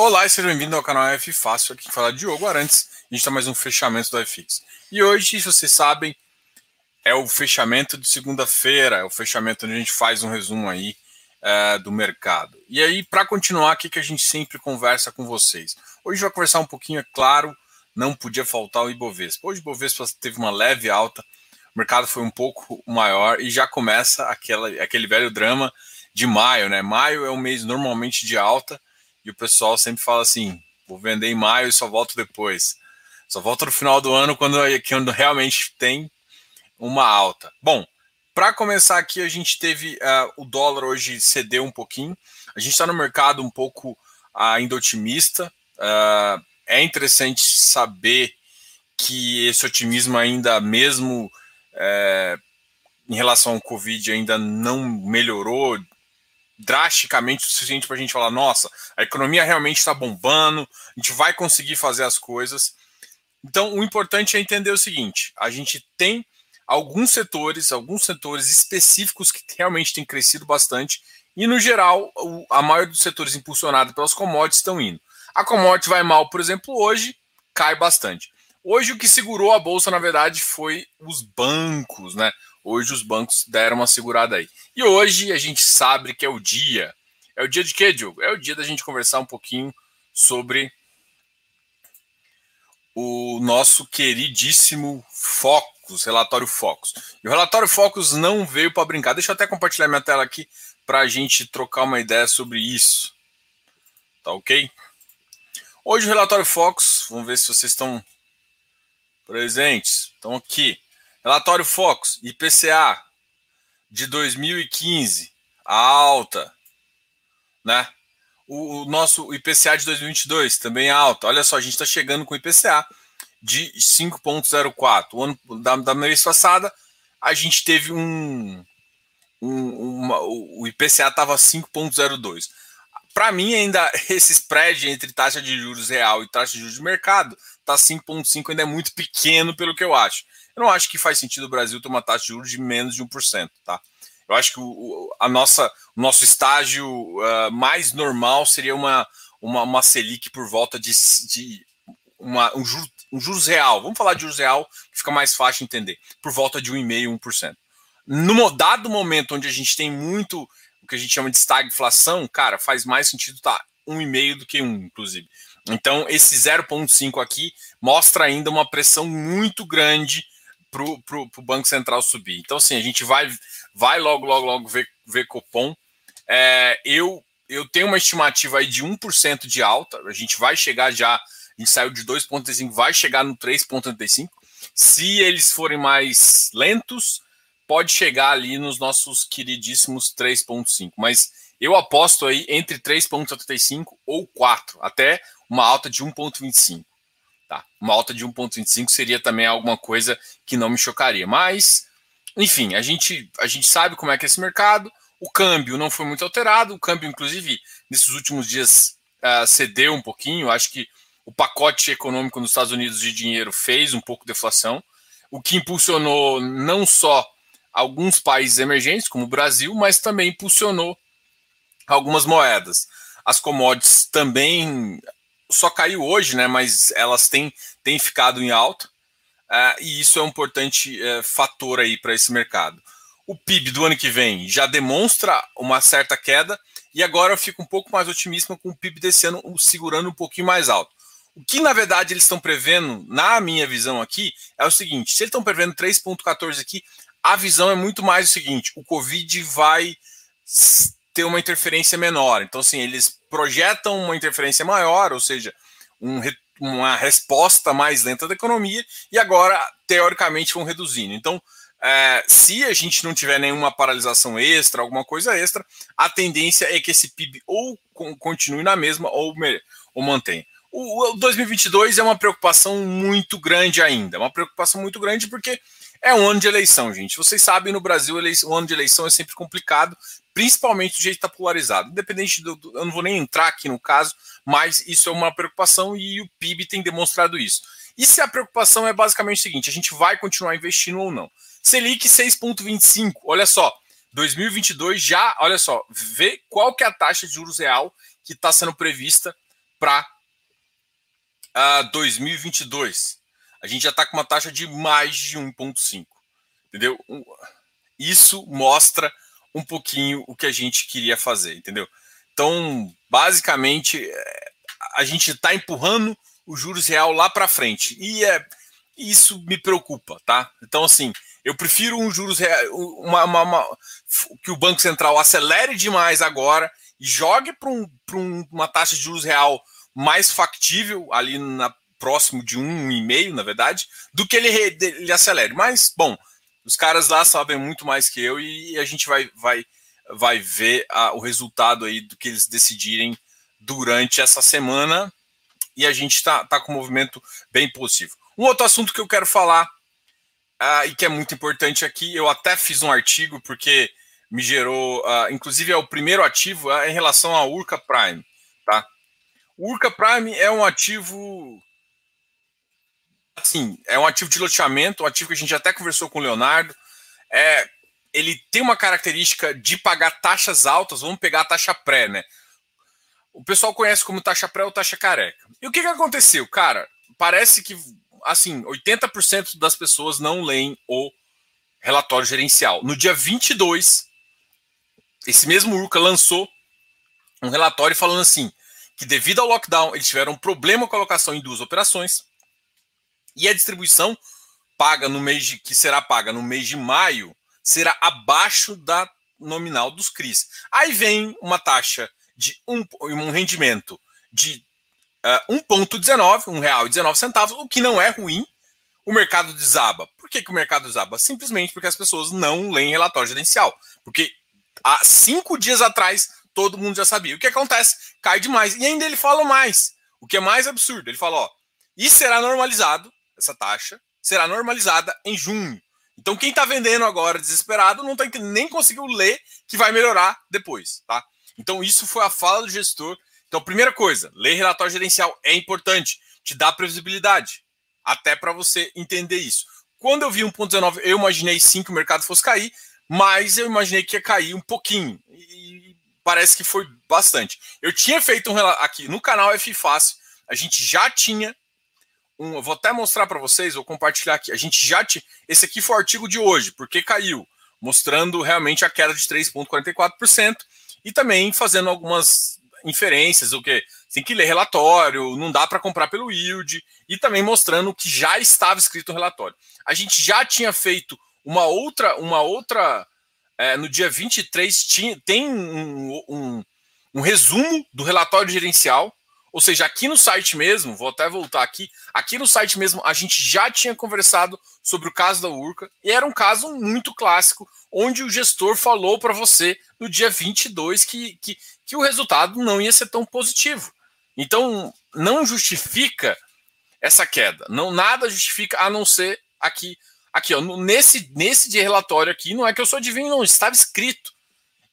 Olá e seja bem-vindo ao canal F Fácil, aqui fala Diogo Arantes. A gente está mais um fechamento do FX. E hoje, se vocês sabem, é o fechamento de segunda-feira, é o fechamento onde a gente faz um resumo aí é, do mercado. E aí, para continuar, aqui que a gente sempre conversa com vocês. Hoje vai conversar um pouquinho, é claro, não podia faltar o Ibovespa. Hoje o Ibovespa teve uma leve alta, o mercado foi um pouco maior e já começa aquela, aquele velho drama de maio, né? Maio é um mês normalmente de alta, e o pessoal sempre fala assim: vou vender em maio e só volto depois. Só volto no final do ano quando, quando realmente tem uma alta. Bom, para começar aqui, a gente teve uh, o dólar hoje cedeu um pouquinho. A gente está no mercado um pouco uh, ainda otimista. Uh, é interessante saber que esse otimismo ainda, mesmo é, em relação ao Covid, ainda não melhorou drasticamente o suficiente para a gente falar: nossa, a economia realmente está bombando, a gente vai conseguir fazer as coisas. Então, o importante é entender o seguinte: a gente tem alguns setores, alguns setores específicos que realmente têm crescido bastante, e no geral, a maioria dos setores impulsionados pelas commodities estão indo. A commodity vai mal, por exemplo, hoje cai bastante. Hoje o que segurou a bolsa, na verdade, foi os bancos, né? Hoje os bancos deram uma segurada aí. E hoje a gente sabe que é o dia. É o dia de quê, Diogo? É o dia da gente conversar um pouquinho sobre o nosso queridíssimo Focus, relatório Focus. E o relatório Focus não veio para brincar. Deixa eu até compartilhar minha tela aqui para a gente trocar uma ideia sobre isso. Tá ok? Hoje o relatório Focus, vamos ver se vocês estão presentes. Estão aqui. Relatório Focus, IPCA de 2015, a alta, né? O, o, nosso IPCA de 2022 também alta. Olha só, a gente está chegando com IPCA de 5,04. O ano da, da mês passada, a gente teve um. um uma, o IPCA estava 5,02. Para mim, ainda esse spread entre taxa de juros real e taxa de juros de mercado está 5,5, ainda é muito pequeno pelo que eu acho. Eu não acho que faz sentido o Brasil ter uma taxa de juros de menos de 1%, tá? Eu acho que o, a nossa, o nosso estágio uh, mais normal seria uma, uma, uma Selic por volta de, de uma, um, um juros real. Vamos falar de juros real, que fica mais fácil de entender. Por volta de 1,5%, 1%. No dado momento onde a gente tem muito o que a gente chama de estagflação, cara, faz mais sentido tá 1,5 do que 1, inclusive. Então, esse 0,5 aqui mostra ainda uma pressão muito grande para o Banco Central subir. Então, assim, a gente vai, vai logo, logo, logo ver, ver Copom. É, eu, eu tenho uma estimativa aí de 1% de alta, a gente vai chegar já, a gente saiu de 2,35, vai chegar no 3,35. Se eles forem mais lentos, pode chegar ali nos nossos queridíssimos 3,5. Mas eu aposto aí entre 3,75 ou 4, até uma alta de 1,25. Tá? Uma alta de 1,25 seria também alguma coisa que não me chocaria. Mas, enfim, a gente, a gente sabe como é que é esse mercado. O câmbio não foi muito alterado. O câmbio, inclusive, nesses últimos dias uh, cedeu um pouquinho. Acho que o pacote econômico nos Estados Unidos de dinheiro fez um pouco de deflação, o que impulsionou não só alguns países emergentes, como o Brasil, mas também impulsionou algumas moedas. As commodities também só caiu hoje, né? Mas elas têm, têm ficado em alta. Uh, e isso é um importante uh, fator aí para esse mercado. O PIB do ano que vem já demonstra uma certa queda, e agora eu fico um pouco mais otimista com o PIB desse ano segurando um pouquinho mais alto. O que na verdade eles estão prevendo, na minha visão aqui, é o seguinte: se eles estão prevendo 3,14 aqui, a visão é muito mais o seguinte: o Covid vai ter uma interferência menor. Então, assim, eles projetam uma interferência maior, ou seja, um, uma resposta mais lenta da economia, e agora, teoricamente, vão reduzindo. Então, é, se a gente não tiver nenhuma paralisação extra, alguma coisa extra, a tendência é que esse PIB ou continue na mesma ou, ou mantenha. O, o 2022 é uma preocupação muito grande ainda, uma preocupação muito grande porque é um ano de eleição, gente. Vocês sabem, no Brasil, o ano de eleição é sempre complicado, principalmente do jeito que está polarizado. Independente do, do, Eu não vou nem entrar aqui no caso, mas isso é uma preocupação e o PIB tem demonstrado isso. E se a preocupação é basicamente o seguinte: a gente vai continuar investindo ou não? Selic 6,25, olha só. 2022 já, olha só, vê qual que é a taxa de juros real que está sendo prevista para uh, 2022. A gente já está com uma taxa de mais de 1,5. Entendeu? Isso mostra um pouquinho o que a gente queria fazer, entendeu? Então, basicamente, é, a gente está empurrando o juros real lá para frente. E é, isso me preocupa, tá? Então, assim, eu prefiro um juros real, uma, uma, uma, que o Banco Central acelere demais agora e jogue para um, um, uma taxa de juros real mais factível ali na próximo de um e meio, na verdade, do que ele, ele acelere. Mas, bom, os caras lá sabem muito mais que eu e a gente vai, vai, vai ver a, o resultado aí do que eles decidirem durante essa semana e a gente está tá com um movimento bem positivo. Um outro assunto que eu quero falar uh, e que é muito importante aqui, eu até fiz um artigo porque me gerou, uh, inclusive é o primeiro ativo uh, em relação à Urca Prime, tá? O Urca Prime é um ativo assim, é um ativo de loteamento, um ativo que a gente até conversou com o Leonardo. É, ele tem uma característica de pagar taxas altas, vamos pegar a taxa pré, né? O pessoal conhece como taxa pré ou taxa careca. E o que, que aconteceu? Cara, parece que, assim, 80% das pessoas não leem o relatório gerencial. No dia 22, esse mesmo Urca lançou um relatório falando assim, que devido ao lockdown, eles tiveram um problema com a alocação em duas operações, e a distribuição paga no mês de, que será paga no mês de maio será abaixo da nominal dos CRIs. Aí vem uma taxa de um, um rendimento de uh, 1,19, R$ 1,19, o que não é ruim. O mercado desaba. Por que, que o mercado desaba? Simplesmente porque as pessoas não leem relatório gerencial. Porque há cinco dias atrás todo mundo já sabia. O que acontece? Cai demais. E ainda ele fala mais. O que é mais absurdo. Ele fala: ó, isso será normalizado essa taxa será normalizada em junho. Então, quem está vendendo agora desesperado não tá, nem conseguiu ler que vai melhorar depois, tá? Então, isso foi a fala do gestor. Então, primeira coisa, ler relatório gerencial é importante, te dá previsibilidade, até para você entender isso. Quando eu vi 1,19, eu imaginei sim que o mercado fosse cair, mas eu imaginei que ia cair um pouquinho. E parece que foi bastante. Eu tinha feito um relatório aqui no canal F Fácil, a gente já tinha um, eu vou até mostrar para vocês, vou compartilhar aqui. A gente já te, esse aqui foi o artigo de hoje, porque caiu, mostrando realmente a queda de 3,44% e também fazendo algumas inferências, o que tem que ler relatório, não dá para comprar pelo yield e também mostrando o que já estava escrito no relatório. A gente já tinha feito uma outra, uma outra é, no dia 23 tinha, tem um, um, um resumo do relatório gerencial ou seja, aqui no site mesmo, vou até voltar aqui, aqui no site mesmo a gente já tinha conversado sobre o caso da Urca e era um caso muito clássico, onde o gestor falou para você no dia 22 que, que, que o resultado não ia ser tão positivo. Então, não justifica essa queda, não nada justifica a não ser aqui, aqui ó, nesse, nesse de relatório aqui, não é que eu sou adivinho, não, estava escrito.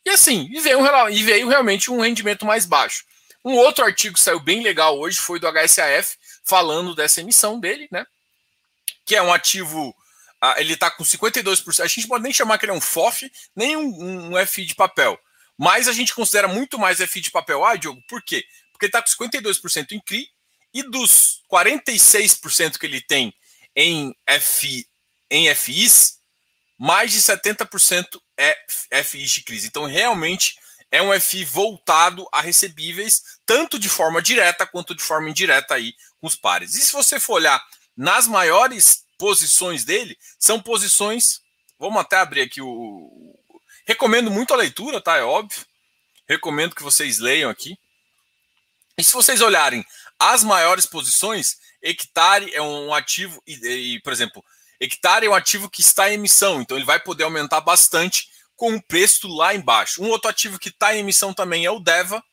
E assim, e veio, e veio realmente um rendimento mais baixo. Um outro artigo que saiu bem legal hoje foi do HSAF, falando dessa emissão dele, né? Que é um ativo. Uh, ele está com 52%. A gente pode nem chamar que ele é um FOF, nem um, um FI de papel. Mas a gente considera muito mais FI de papel. Ah, Diogo, por quê? Porque ele está com 52% em CRI e dos 46% que ele tem em, FI, em FIs, mais de 70% é FIs de crise. Então, realmente, é um FI voltado a recebíveis, tanto de forma direta quanto de forma indireta aí com os pares. E se você for olhar nas maiores posições dele, são posições. Vamos até abrir aqui o. Recomendo muito a leitura, tá? É óbvio. Recomendo que vocês leiam aqui. E se vocês olharem as maiores posições, hectare é um ativo, e, e, por exemplo, hectare é um ativo que está em emissão, então ele vai poder aumentar bastante com o preço lá embaixo. Um outro ativo que está em emissão também é o DEVA,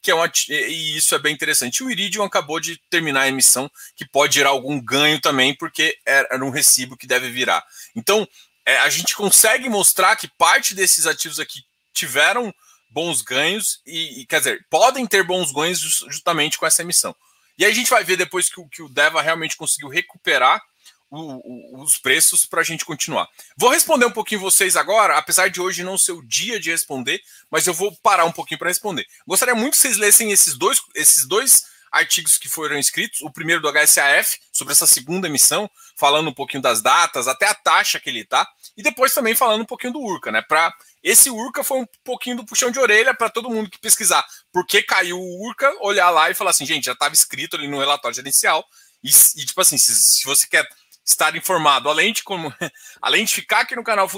que é um ativo, e isso é bem interessante. O Iridium acabou de terminar a emissão, que pode gerar algum ganho também, porque era um recibo que deve virar. Então, é, a gente consegue mostrar que parte desses ativos aqui tiveram bons ganhos e, e, quer dizer, podem ter bons ganhos justamente com essa emissão. E aí a gente vai ver depois que, que o Deva realmente conseguiu recuperar o, o, os preços para a gente continuar. Vou responder um pouquinho vocês agora, apesar de hoje não ser o dia de responder, mas eu vou parar um pouquinho para responder. Gostaria muito que vocês lessem esses dois, esses dois artigos que foram escritos. O primeiro do HSAF, sobre essa segunda emissão, falando um pouquinho das datas, até a taxa que ele está. E depois também falando um pouquinho do URCA, né? Para esse URCA foi um pouquinho do puxão de orelha para todo mundo que pesquisar por que caiu o URCA, olhar lá e falar assim, gente, já estava escrito ali no relatório gerencial. E, e tipo assim, se, se, você quer estar informado, além de como, além de ficar aqui no canal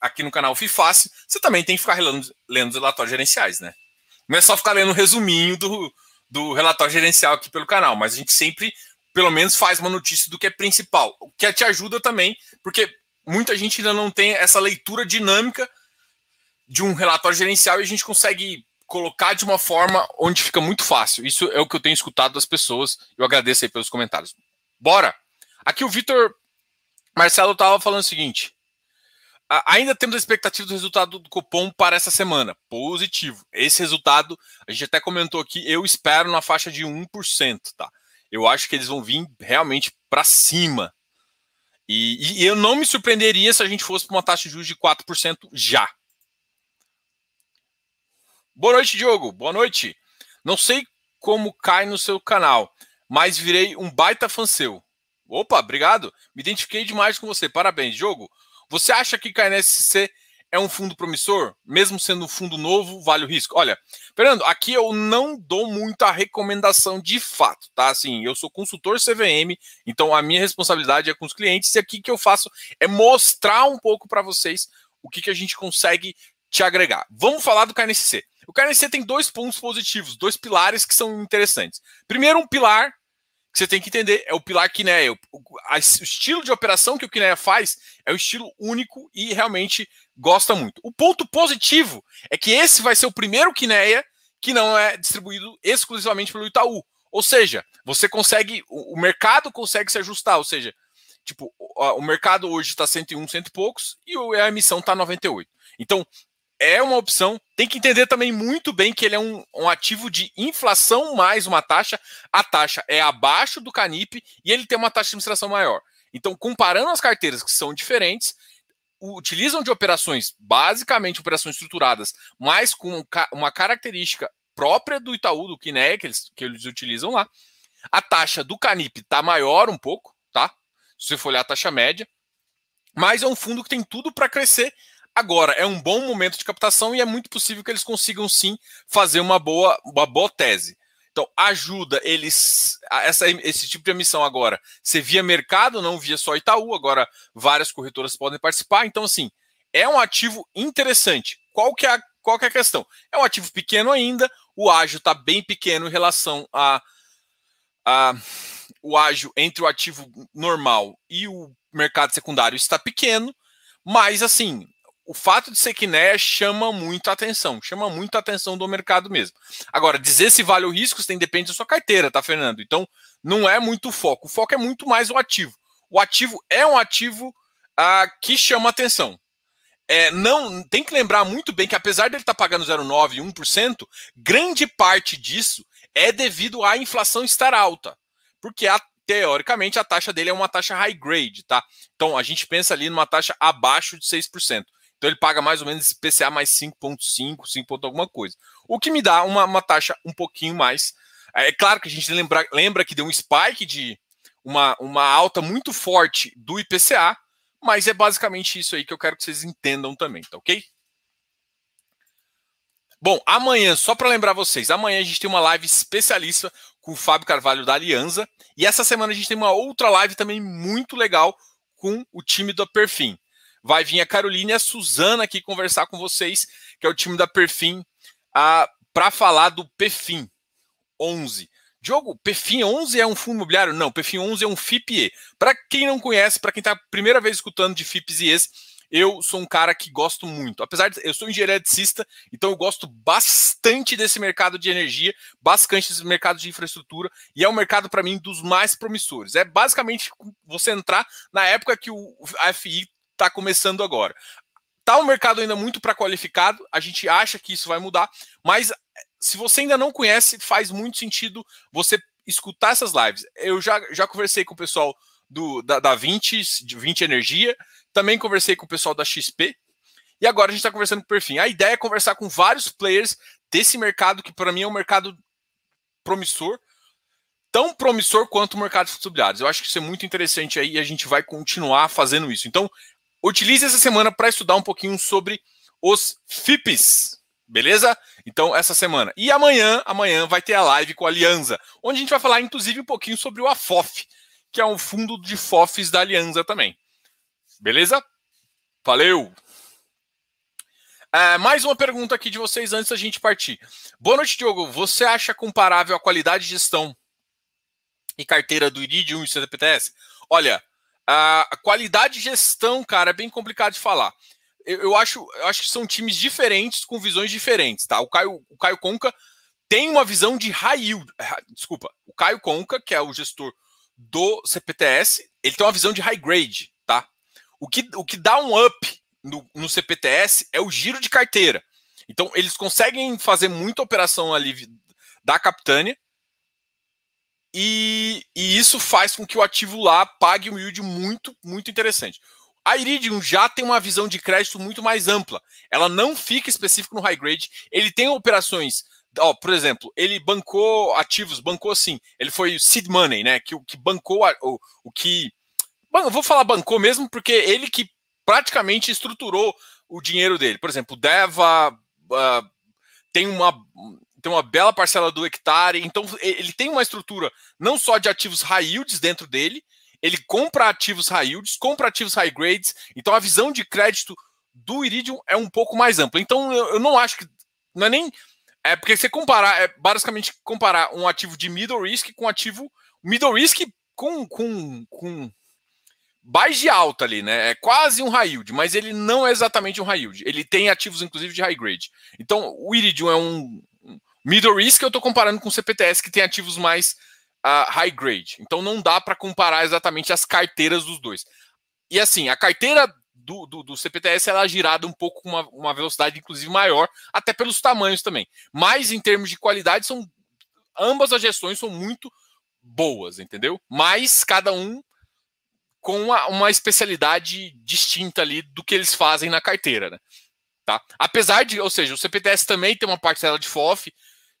aqui no canal FIFácil, você também tem que ficar lendo, lendo os relatórios gerenciais, né? Não é só ficar lendo um resuminho do, do relatório gerencial aqui pelo canal, mas a gente sempre, pelo menos, faz uma notícia do que é principal, o que te ajuda também, porque muita gente ainda não tem essa leitura dinâmica de um relatório gerencial e a gente consegue colocar de uma forma onde fica muito fácil. Isso é o que eu tenho escutado das pessoas. Eu agradeço aí pelos comentários. Bora! Aqui o Vitor Marcelo estava falando o seguinte: ainda temos a expectativa do resultado do cupom para essa semana. Positivo. Esse resultado, a gente até comentou aqui, eu espero na faixa de 1%, tá? Eu acho que eles vão vir realmente para cima. E, e, eu não me surpreenderia se a gente fosse para uma taxa de juros de 4% já. Boa noite, Diogo. Boa noite. Não sei como cai no seu canal, mas virei um baita fã seu. Opa, obrigado. Me identifiquei demais com você. Parabéns, Diogo. Você acha que KNSC é um fundo promissor, mesmo sendo um fundo novo, vale o risco? Olha, Fernando, aqui eu não dou muita recomendação de fato, tá? Assim, eu sou consultor CVM, então a minha responsabilidade é com os clientes e aqui que eu faço é mostrar um pouco para vocês o que, que a gente consegue te agregar. Vamos falar do KNSC. O KNSC tem dois pontos positivos, dois pilares que são interessantes. Primeiro, um pilar que você tem que entender é o pilar Kinea. O, o, o, estilo de operação que o Kinea faz é um estilo único e realmente gosta muito. O ponto positivo é que esse vai ser o primeiro Kinea que não é distribuído exclusivamente pelo Itaú. Ou seja, você consegue, o, o mercado consegue se ajustar. Ou seja, tipo, o, mercado hoje está 101, cento e poucos e a emissão está 98. Então, é uma opção. Tem que entender também muito bem que ele é um, um, ativo de inflação mais uma taxa. A taxa é abaixo do Canip e ele tem uma taxa de administração maior. Então, comparando as carteiras que são diferentes, utilizam de operações, basicamente operações estruturadas, mas com uma característica própria do Itaú, do Kinea, que eles, que eles utilizam lá. A taxa do Canip está maior um pouco, tá? Se você for olhar a taxa média. Mas é um fundo que tem tudo para crescer Agora, é um bom momento de captação e é muito possível que eles consigam sim fazer uma boa, uma boa tese. Então, ajuda eles, essa, esse tipo de emissão agora, ser via mercado, não via só Itaú, agora várias corretoras podem participar. Então, assim, é um ativo interessante. Qual que é a, qual que é a questão? É um ativo pequeno ainda, o ágio está bem pequeno em relação a, a o ágio entre o ativo normal e o mercado secundário está pequeno, mas assim, o fato de ser Kinea chama muito atenção, chama muito atenção do mercado mesmo. Agora, dizer se vale o risco tem depende da sua carteira, tá, Fernando? Então, não é muito foco. O foco é muito mais o ativo. O ativo é um ativo ah, que chama atenção. É, não tem que lembrar muito bem que apesar dele estar tá pagando 0,9, 1%, grande parte disso é devido à inflação estar alta. Porque a, teoricamente a taxa dele é uma taxa high grade, tá? Então a gente pensa ali numa taxa abaixo de 6%. Então ele paga mais ou menos PCA mais 5,5, 5, alguma coisa. O que me dá uma, uma taxa um pouquinho mais. É, é claro que a gente lembra, lembra que deu um spike de uma, uma alta muito forte do IPCA, mas é basicamente isso aí que eu quero que vocês entendam também, tá ok? Bom, amanhã, só para lembrar vocês, amanhã a gente tem uma live especialista com o Fábio Carvalho da Aliança. E essa semana a gente tem uma outra live também muito legal com o time do Perfim vai vir a Carolina e a Suzana aqui conversar com vocês, que é o time da Perfim, para falar do Perfim 11. Diogo, Perfim 11 é um fundo imobiliário? Não, Perfim 11 é um FIPE. Para quem não conhece, para quem está primeira vez escutando de FIPs e ES, eu sou um cara que gosto muito. Apesar de eu sou engenheiro eletricista, então eu gosto bastante desse mercado de energia, bastante desse mercado de infraestrutura, e é um mercado para mim dos mais promissores. É basicamente você entrar na época que o FI está começando agora. Está o um mercado ainda muito para qualificado, a gente acha que isso vai mudar, mas eh, se você ainda não conhece, faz muito sentido você escutar essas lives. Eu já, já conversei com o pessoal do, da, da 20, 20 Energia, também conversei com o pessoal da XP, e agora a gente está conversando com o Perfim. A ideia é conversar com vários players desse mercado, que para mim é um mercado promissor, tão promissor quanto o mercado de imobiliários. Eu acho que isso é muito interessante aí e a gente vai continuar fazendo isso. Então, utilize essa semana para estudar um pouquinho sobre os FIPs, beleza? Então, essa semana. E amanhã, amanhã vai ter a live com a Aliança, onde a gente vai falar, inclusive, um pouquinho sobre o AFOF, que é um fundo de FOFs da Aliança também. Beleza? Valeu! É, mais uma pergunta aqui de vocês antes da gente partir. Boa noite, Diogo. Você acha comparável a qualidade de gestão e carteira do Iridium e CDPTS? Olha, a qualidade de gestão, cara, é bem complicado de falar. Eu, eu, acho, eu acho que são times diferentes com visões diferentes, tá? O Caio, o Caio Conca tem uma visão de high yield. Desculpa, o Caio Conca, que é o gestor do CPTS, ele tem uma visão de high grade, tá? O que, o que dá um up no, no CPTS é o giro de carteira. Então, eles conseguem fazer muita operação ali da Capitânia e, e, isso faz com que o ativo lá pague um yield muito, muito interessante. A Iridium já tem uma visão de crédito muito mais ampla. Ela não fica específico no high grade. Ele tem operações, ó, por exemplo, ele bancou ativos, bancou sim. Ele foi seed money, né? Que, que bancou o, o que. Bom, vou falar bancou mesmo, porque ele que praticamente estruturou o dinheiro dele. Por exemplo, o Deva uh, tem uma tem uma bela parcela do hectare, então ele tem uma estrutura não só de ativos high yields dentro dele, ele compra ativos high yields, compra ativos high grades, então a visão de crédito do Iridium é um pouco mais ampla. Então eu, não acho que não é nem é porque você comparar é basicamente comparar um ativo de middle risk com um ativo middle risk com com, com buys de alta ali, né? É quase um high yield, mas ele não é exatamente um high yield. Ele tem ativos, inclusive, de high grade. Então, o Iridium é um middle risk, eu estou comparando com o CPTS, que tem ativos mais uh, high grade. Então, não dá para comparar exatamente as carteiras dos dois. E assim, a carteira do, do, do CPTS ela é girada um pouco com uma, uma velocidade, inclusive, maior, até pelos tamanhos também. Mas, em termos de qualidade, são ambas as gestões são muito boas, entendeu? Mas cada um com uma, uma especialidade distinta ali do que eles fazem na carteira, né? Tá? Apesar de, ou seja, o CPTS também tem uma parcela de FOF,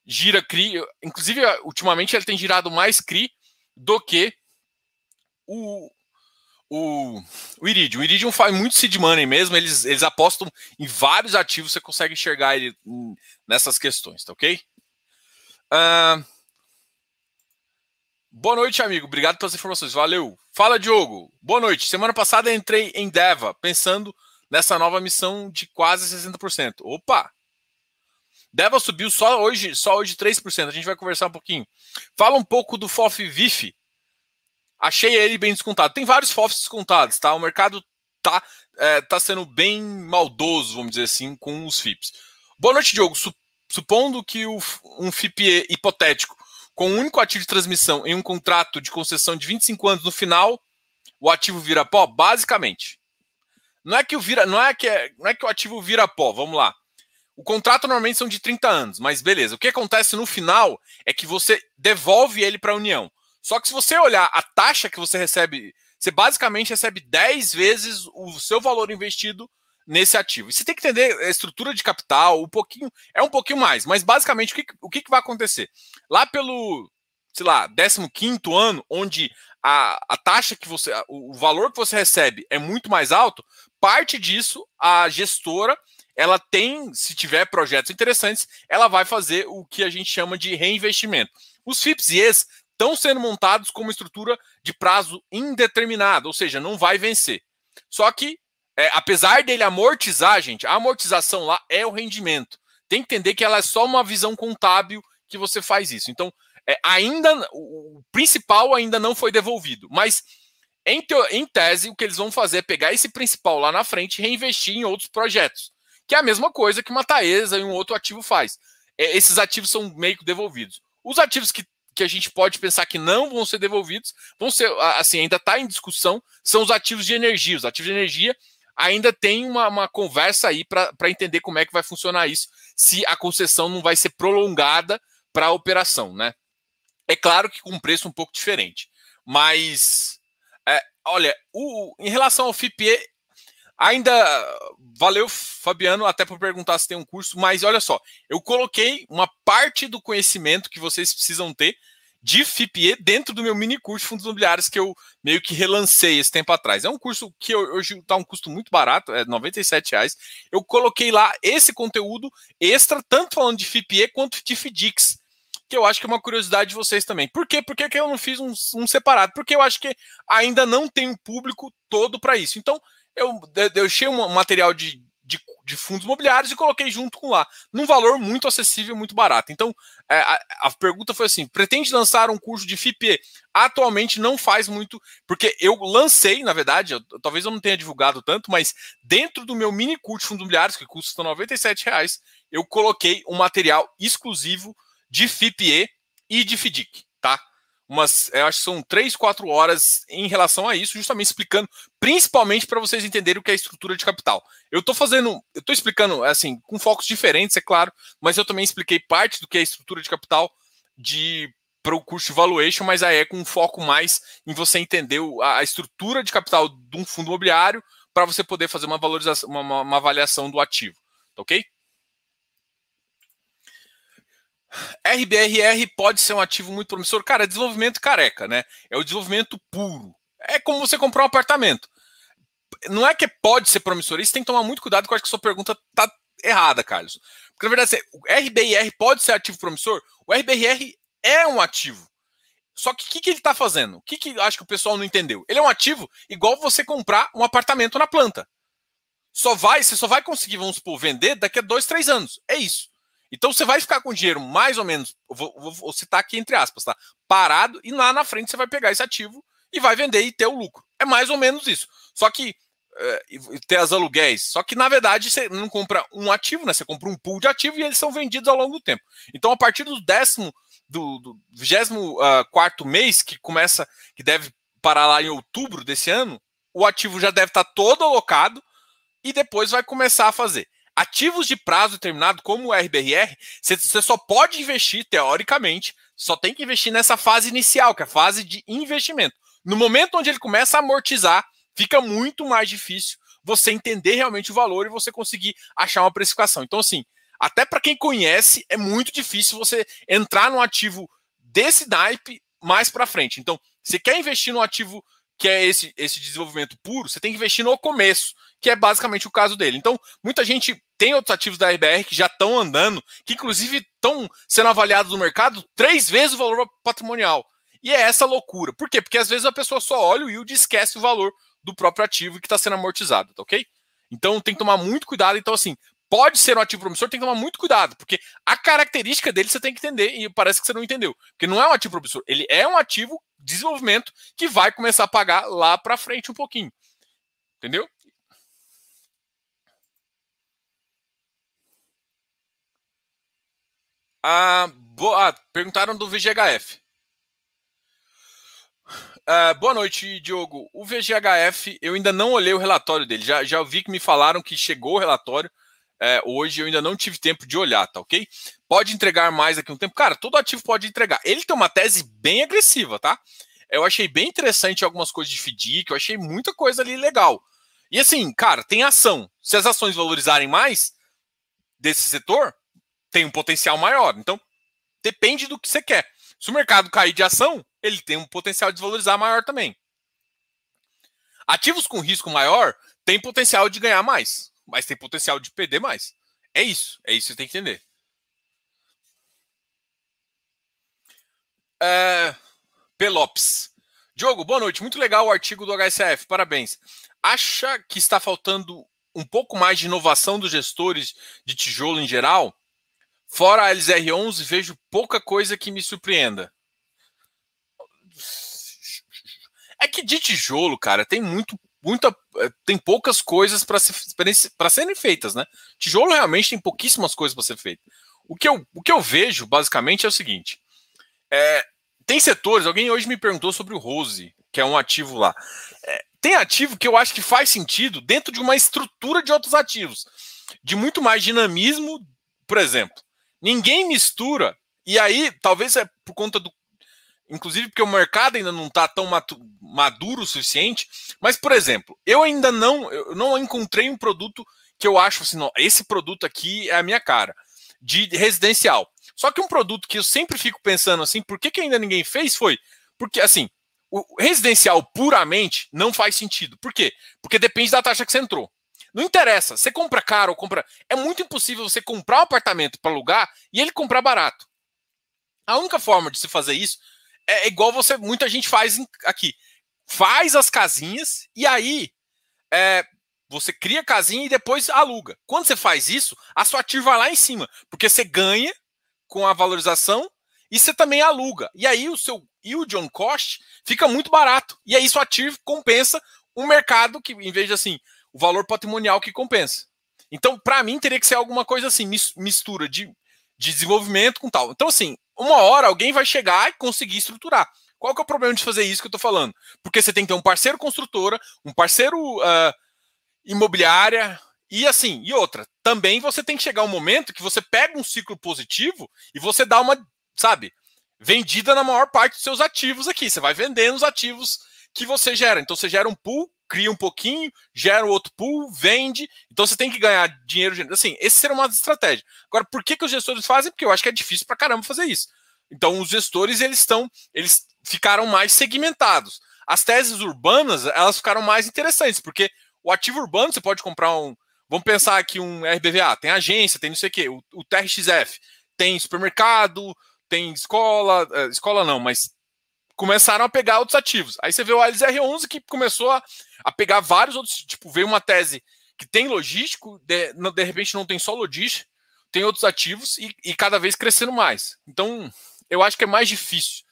gira CRI, inclusive ultimamente ele tem girado mais CRI do que o, o, o Iridium. O Iridium faz muito seed money mesmo, eles, eles apostam em vários ativos, você consegue enxergar ele nessas questões, tá ok? Uh, Boa noite, amigo. Obrigado pelas informações. Valeu. Fala, Diogo. Boa noite. Semana passada entrei em Deva, pensando nessa nova missão de quase 60%. Opa! Deva subiu só hoje, só hoje 3%. A gente vai conversar um pouquinho. Fala um pouco do FOF VIF. Achei ele bem descontado. Tem vários FOFs descontados, tá? O mercado tá, é, tá sendo bem maldoso, vamos dizer assim, com os FIPs. Boa noite, Diogo. Supondo que o, um FIP hipotético com um único ativo de transmissão em um contrato de concessão de 25 anos no final, o ativo vira pó? Basicamente. Não é que o vira, não é que é, não é que o ativo vira pó, vamos lá. O contrato normalmente são de 30 anos, mas beleza. O que acontece no final é que você devolve ele para a União. Só que se você olhar a taxa que você recebe, você basicamente recebe 10 vezes o seu valor investido nesse ativo. E você tem que entender a estrutura de capital, um pouquinho, é um pouquinho mais, mas basicamente o que, o que, vai acontecer? Lá pelo, sei lá, 15 ano, onde a, a taxa que você, o valor que você recebe é muito mais alto, parte disso a gestora ela tem, se tiver projetos interessantes, ela vai fazer o que a gente chama de reinvestimento. Os FIPS e ES estão sendo montados como estrutura de prazo indeterminado, ou seja, não vai vencer. Só que é, apesar dele amortizar, gente, a amortização lá é o rendimento. Tem que entender que ela é só uma visão contábil que você faz isso. Então, é, ainda o, principal ainda não foi devolvido, mas em tese o que eles vão fazer é pegar esse principal lá na frente e reinvestir em outros projetos, que é a mesma coisa que uma Taesa e um outro ativo faz. É, esses ativos são meio que devolvidos. Os ativos que que a gente pode pensar que não vão ser devolvidos, vão ser, assim, ainda está em discussão, são os ativos de energia. Os ativos de energia ainda tem uma, uma conversa aí para entender como é que vai funcionar isso, se a concessão não vai ser prolongada para a operação, né? É claro que com um preço um pouco diferente, mas é, olha, o, em relação ao FIPE, ainda valeu, Fabiano, até por perguntar se tem um curso, mas olha só, eu coloquei uma parte do conhecimento que vocês precisam ter de FIPE dentro do meu mini curso de fundos imobiliários que eu meio que relancei esse tempo atrás. É um curso que hoje está um custo muito barato, é R$ reais. Eu coloquei lá esse conteúdo extra, tanto falando de FIPE quanto de FDIX, que eu acho que é uma curiosidade de vocês também. Por quê? Por que, eu não fiz um, um separado? Porque eu acho que ainda não tem um público todo para isso. Então, eu deixei um material de, de, de, fundos imobiliários e coloquei junto com lá, num valor muito acessível, muito barato. Então, é, a, a, pergunta foi assim: pretende lançar um curso de FIPE? Atualmente não faz muito, porque eu lancei, na verdade, eu, talvez eu não tenha divulgado tanto, mas dentro do meu mini curso de fundos imobiliários, que custa R$ reais, eu coloquei um material exclusivo de FIPE e de FDIC, tá? Umas, eu acho que são três, quatro horas em relação a isso, justamente explicando, principalmente para vocês entenderem o que é estrutura de capital. Eu estou fazendo, eu estou explicando assim, com focos diferentes, é claro, mas eu também expliquei parte do que é estrutura de capital de para o curso de valuation, mas aí é com um foco mais em você entender a, estrutura de capital de um fundo imobiliário para você poder fazer uma valorização, uma, uma avaliação do ativo, tá ok? RBRR pode ser um ativo muito promissor. Cara, é desenvolvimento careca, né? É o desenvolvimento puro. É como você comprar um apartamento. Não é que pode ser promissor, isso tem que tomar muito cuidado, porque eu acho que sua pergunta tá errada, Carlos. Porque na verdade, o RBRR pode ser ativo promissor? O RBRR é um ativo. Só que o que, que, ele está fazendo? O que, que acho que o pessoal não entendeu? Ele é um ativo igual você comprar um apartamento na planta. Só vai, você só vai conseguir, vamos supor, vender daqui a dois, três anos. É isso. Então você vai ficar com dinheiro mais ou menos, vou, vou, vou, citar aqui entre aspas, tá? Parado e lá na frente você vai pegar esse ativo e vai vender e ter o lucro. É mais ou menos isso. Só que é, ter as aluguéis. Só que na verdade você não compra um ativo, né? Você compra um pool de ativo e eles são vendidos ao longo do tempo. Então a partir do décimo, do, do 24 uh, mês que começa, que deve parar lá em outubro desse ano, o ativo já deve estar todo alocado e depois vai começar a fazer. Ativos de prazo determinado, como o RBRR, você só pode investir, teoricamente, só tem que investir nessa fase inicial, que é a fase de investimento. No momento onde ele começa a amortizar, fica muito mais difícil você entender realmente o valor e você conseguir achar uma precificação. Então, assim, até para quem conhece, é muito difícil você entrar num ativo desse naipe mais para frente. Então, você quer investir num ativo que é esse, esse desenvolvimento puro, você tem que investir no começo, que é basicamente o caso dele. Então, muita gente tem outros ativos da RBR que já estão andando, que inclusive estão sendo avaliados no mercado três vezes o valor patrimonial. E é essa loucura. Por quê? Porque às vezes a pessoa só olha o yield e esquece o valor do próprio ativo que está sendo amortizado, tá ok? Então tem que tomar muito cuidado. Então, assim, pode ser um ativo promissor, tem que tomar muito cuidado, porque a característica dele você tem que entender, e parece que você não entendeu. Porque não é um ativo promissor, ele é um ativo de desenvolvimento que vai começar a pagar lá para frente um pouquinho. Entendeu? Ah, boa, perguntaram do VGHF. Ah, boa noite, Diogo. O VGHF, eu ainda não olhei o relatório dele. Já, já vi que me falaram que chegou o relatório. É, hoje eu ainda não tive tempo de olhar, tá ok? Pode entregar mais daqui um tempo. Cara, todo ativo pode entregar. Ele tem uma tese bem agressiva, tá? Eu achei bem interessante algumas coisas de FDIC, eu achei muita coisa ali legal. E assim, cara, tem ação. Se as ações valorizarem mais desse setor, tem um potencial maior. Então, depende do que você quer. Se o mercado cair de ação, ele tem um potencial de desvalorizar maior também. Ativos com risco maior têm potencial de ganhar mais, mas tem potencial de perder mais. É isso. É isso que você tem que entender. É... Pelopes. Diogo, boa noite. Muito legal o artigo do HSF. Parabéns. Acha que está faltando um pouco mais de inovação dos gestores de tijolo em geral? Fora a LZR11, vejo pouca coisa que me surpreenda. É que de tijolo, cara, tem muito, muita, é, tem poucas coisas para se, serem feitas, né? Tijolo realmente tem pouquíssimas coisas para ser feita. O que, eu, o que eu vejo, basicamente, é o seguinte: é, tem setores. Alguém hoje me perguntou sobre o Rose, que é um ativo lá. É, tem ativo que eu acho que faz sentido dentro de uma estrutura de outros ativos, de muito mais dinamismo, por exemplo. Ninguém mistura. E aí, talvez é por conta do. Inclusive porque o mercado ainda não está tão maduro o suficiente. Mas, por exemplo, eu ainda não, eu não encontrei um produto que eu acho assim, não, esse produto aqui é a minha cara, de residencial. Só que um produto que eu sempre fico pensando assim, por que, que ainda ninguém fez foi porque assim, o residencial puramente não faz sentido. Por quê? Porque depende da taxa que você entrou. Não interessa, você compra caro ou compra. É muito impossível você comprar um apartamento para alugar e ele comprar barato. A única forma de se fazer isso é igual você, muita gente faz aqui. Faz as casinhas e aí é, você cria casinha e depois aluga. Quando você faz isso, a sua ativa vai lá em cima, porque você ganha com a valorização e você também aluga. E aí o seu yield on cost fica muito barato. E aí sua ativo compensa um mercado que, em vez de assim, o valor patrimonial que compensa. Então, para mim, teria que ser alguma coisa assim, mistura de, de desenvolvimento com tal. Então, assim, uma hora alguém vai chegar e conseguir estruturar. Qual que é o problema de fazer isso que eu estou falando? Porque você tem que ter um parceiro construtora, um parceiro uh, imobiliária, e assim, e outra, também você tem que chegar um momento que você pega um ciclo positivo e você dá uma, sabe, vendida na maior parte dos seus ativos aqui. Você vai vendendo os ativos que você gera. Então você gera um pool, cria um pouquinho, gera outro pool, vende. Então você tem que ganhar dinheiro. Assim, esse seria uma estratégia. Agora, por que, que os gestores fazem? Porque eu acho que é difícil pra caramba fazer isso. Então os gestores eles estão, eles ficaram mais segmentados. As teses urbanas, elas ficaram mais interessantes, porque o ativo urbano, você pode comprar um. Vamos pensar aqui um RBVA, tem agência, tem não sei o quê, o, o TRXF, tem supermercado, tem escola, eh, escola não, mas começaram a pegar outros ativos. Aí você vê o ALSR11 que começou a, a pegar vários outros, tipo, veio uma tese que tem logístico, de, de repente não tem só logística, tem outros ativos e, e cada vez crescendo mais. Então, eu acho que é mais difícil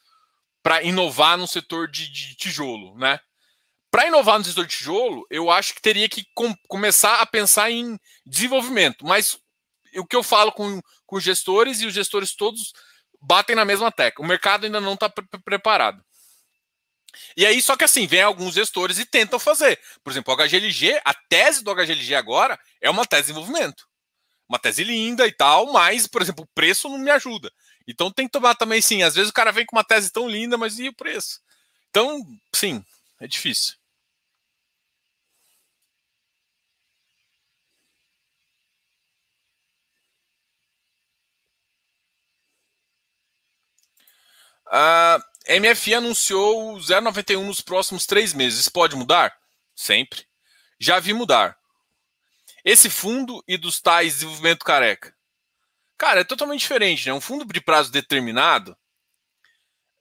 para inovar no setor de, de tijolo, né? Para inovar no setor de tijolo, eu acho que teria que com, começar a pensar em desenvolvimento. Mas o que eu falo com, com gestores e os gestores todos batem na mesma tecla. O mercado ainda não está pre preparado. E aí, só que assim, vem alguns gestores e tentam fazer. Por exemplo, o HGLG, a tese do HGLG agora é uma tese de desenvolvimento. Uma tese linda e tal, mas, por exemplo, o preço não me ajuda. Então tem que tomar também, sim. Às vezes o cara vem com uma tese tão linda, mas e o preço? Então, sim, é difícil. A MFI anunciou 0,91 nos próximos três meses. Isso pode mudar? Sempre. Já vi mudar. Esse fundo e dos tais desenvolvimento careca. Cara, é totalmente diferente, né? Um fundo de prazo determinado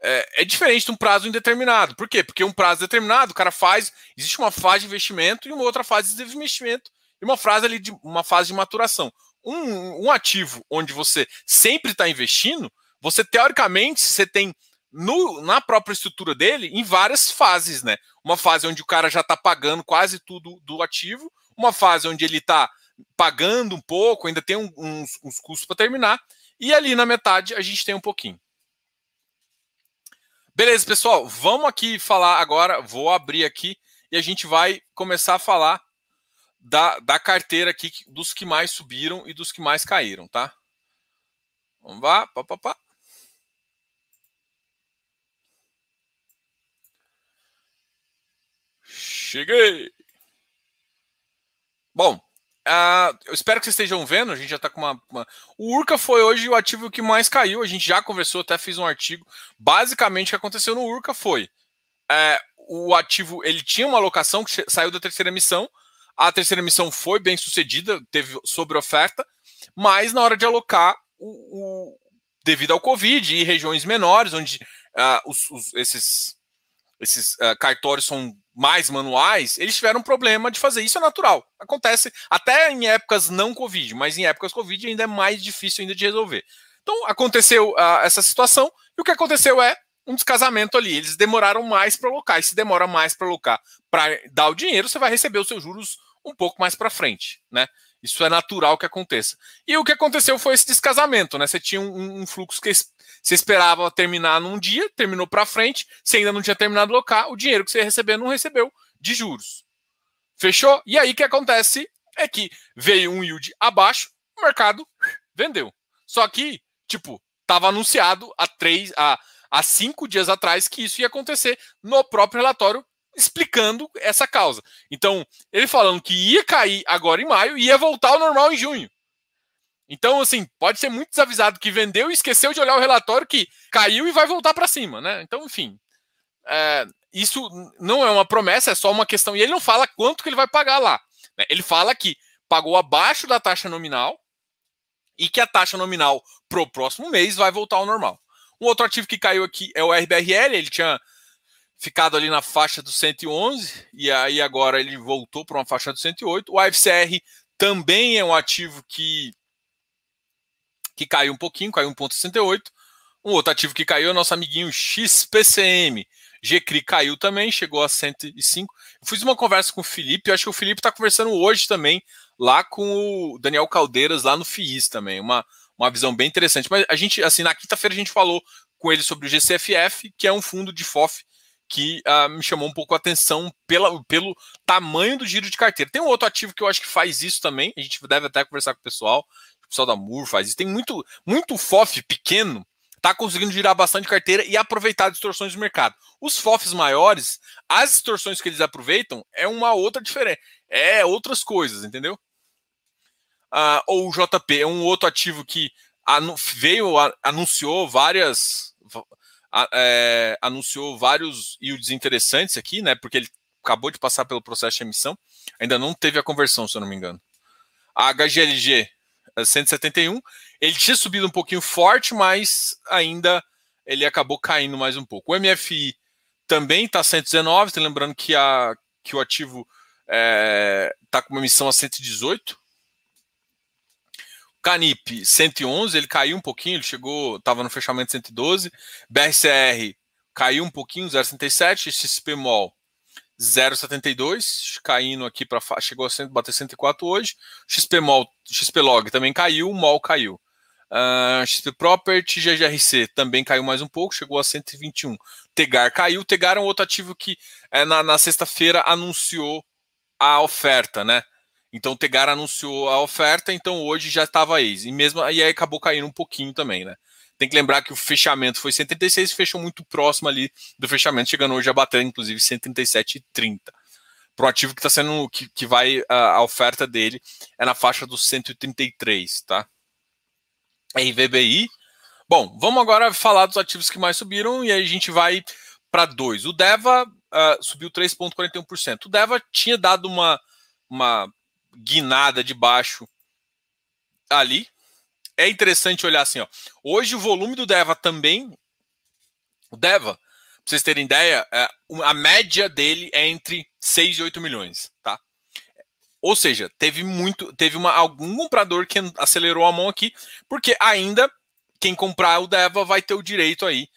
é, é, diferente de um prazo indeterminado. Por quê? Porque um prazo determinado, o cara faz. Existe uma fase de investimento e uma outra fase de desinvestimento e uma fase ali de uma fase de maturação. Um, um ativo onde você sempre está investindo, você teoricamente você tem no, na própria estrutura dele em várias fases, né? Uma fase onde o cara já está pagando quase tudo do ativo, uma fase onde ele está pagando um pouco, ainda tem uns, uns custos para terminar, e ali na metade a gente tem um pouquinho. Beleza, pessoal, vamos aqui falar agora, vou abrir aqui e a gente vai começar a falar da, da carteira aqui, dos que mais subiram e dos que mais caíram, tá? Vamos lá, pá, pá, pá. Cheguei! Bom, Uh, eu espero que vocês estejam vendo. A gente já está com uma, uma, O Urca foi hoje o ativo que mais caiu. A gente já conversou, até fiz um artigo. Basicamente, o que aconteceu no Urca foi é, o ativo ele tinha uma alocação que saiu da terceira emissão. A terceira emissão foi bem sucedida, teve sobre oferta, mas na hora de alocar, o, o devido ao Covid e regiões menores, onde uh, os, os, esses, esses uh, cartórios são mais manuais, eles tiveram um problema de fazer isso, é natural. Acontece até em épocas não Covid, mas em épocas Covid ainda é mais difícil ainda de resolver. Então aconteceu uh, essa situação, e o que aconteceu é um descasamento ali. Eles demoraram mais para alocar, e se demora mais para alocar para dar o dinheiro, você vai receber os seus juros um pouco mais para frente, né? Isso é natural que aconteça. E o que aconteceu foi esse descasamento, né? Você tinha um, um fluxo que você esperava terminar num dia, terminou para frente, você ainda não tinha terminado de locar, o dinheiro que você ia receber não recebeu de juros. Fechou? E aí o que acontece é que veio um yield abaixo, o mercado vendeu. Só que, tipo, estava anunciado há três, há, há cinco dias atrás que isso ia acontecer no próprio relatório explicando essa causa. Então, ele falando que ia cair agora em maio e ia voltar ao normal em junho. Então, assim, pode ser muito desavisado que vendeu e esqueceu de olhar o relatório que caiu e vai voltar para cima, né? Então, enfim, é, isso não é uma promessa, é só uma questão. E ele não fala quanto que ele vai pagar lá. Né? Ele fala que pagou abaixo da taxa nominal e que a taxa nominal para o próximo mês vai voltar ao normal. Um outro ativo que caiu aqui é o RBRL, ele tinha ficado ali na faixa do 111 e aí agora ele voltou para uma faixa do 108. O AFCR também é um ativo que que caiu um pouquinho, caiu 1,68. Um outro ativo que caiu é o nosso amiguinho XPCM. GCRI caiu também, chegou a 105. Eu fiz uma conversa com o Felipe, acho que o Felipe está conversando hoje também, lá com o Daniel Caldeiras, lá no FIIs também. Uma, uma visão bem interessante. Mas a gente, assim, na quinta-feira a gente falou com ele sobre o GCFF, que é um fundo de FOF que uh, me chamou um pouco a atenção pela, pelo tamanho do giro de carteira. Tem um outro ativo que eu acho que faz isso também, a gente deve até conversar com o pessoal, o pessoal da Mur faz isso. Tem muito, muito FOF pequeno, tá conseguindo girar bastante carteira e aproveitar distorções do mercado. Os FOFs maiores, as distorções que eles aproveitam é uma outra diferença, é outras coisas, entendeu? Uh, ou o JP é um outro ativo que anu veio, anunciou várias é, anunciou vários yields interessantes aqui, né? Porque ele acabou de passar pelo processo de emissão, ainda não teve a conversão, se eu não me engano. A HGLG 171, ele tinha subido um pouquinho forte, mas ainda ele acabou caindo mais um pouco. O MFI também está 119, tá lembrando que, a, que o ativo está é, tá com uma emissão a 118, Canip 111, ele caiu um pouquinho, ele chegou, estava no fechamento 112. BRCR caiu um pouquinho, 0,67. XPMOL 0,72, caindo aqui para chegou a bater 104 hoje. XPMOL, XPlog também caiu, MOL caiu. Uh, ah, XP Property, GGRC também caiu mais um pouco, chegou a 121. Tegar caiu. Tegar é um outro ativo que é, na, na sexta-feira anunciou a oferta, né? Então o Tegar anunciou a oferta, então hoje já estava ex. E mesmo aí acabou caindo um pouquinho também, né? Tem que lembrar que o fechamento foi 136 e fechou muito próximo ali do fechamento, chegando hoje a bater, inclusive, 137,30. Para o ativo que está sendo. Que, que vai. A, a, oferta dele é na faixa dos 133, tá? RVBI. Bom, vamos agora falar dos ativos que mais subiram e aí a gente vai para dois. O Deva uh, subiu 3,41%. O Deva tinha dado uma, uma guinada de baixo ali. É interessante olhar assim, ó. Hoje o volume do Deva também. O Deva, pra vocês terem ideia, é, a média dele é entre 6 e 8 milhões, tá? Ou seja, teve muito, teve uma, algum comprador que acelerou a mão aqui, porque ainda quem comprar o Deva vai ter o direito aí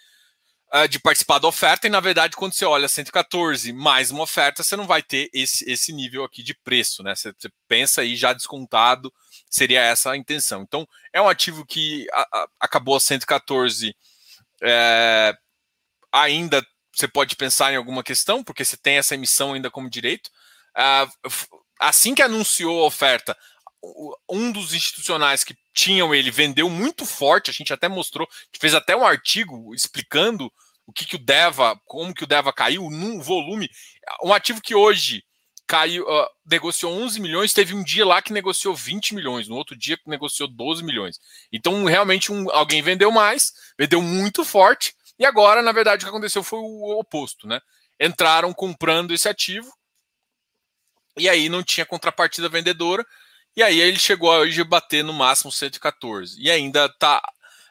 uh, de participar da oferta, e na verdade, quando você olha 114 mais uma oferta, você não vai ter esse, esse nível aqui de preço, né? Você, você pensa aí já descontado, seria essa a intenção. Então, é um ativo que a, a, acabou a 114 é, ainda você pode pensar em alguma questão, porque você tem essa emissão ainda como direito. Uh, assim que anunciou a oferta, um dos institucionais que tinham ele vendeu muito forte, a gente até mostrou, fez até um artigo explicando o que, que o Deva, como que o Deva caiu num volume, um ativo que hoje caiu, uh, negociou 11 milhões, teve um dia lá que negociou 20 milhões, no outro dia que negociou 12 milhões. Então, realmente, um, alguém vendeu mais, vendeu muito forte, e agora, na verdade, o que aconteceu foi o oposto, né? Entraram comprando esse ativo, e aí não tinha contrapartida vendedora, e aí ele chegou hoje a bater no máximo 114. E ainda tá.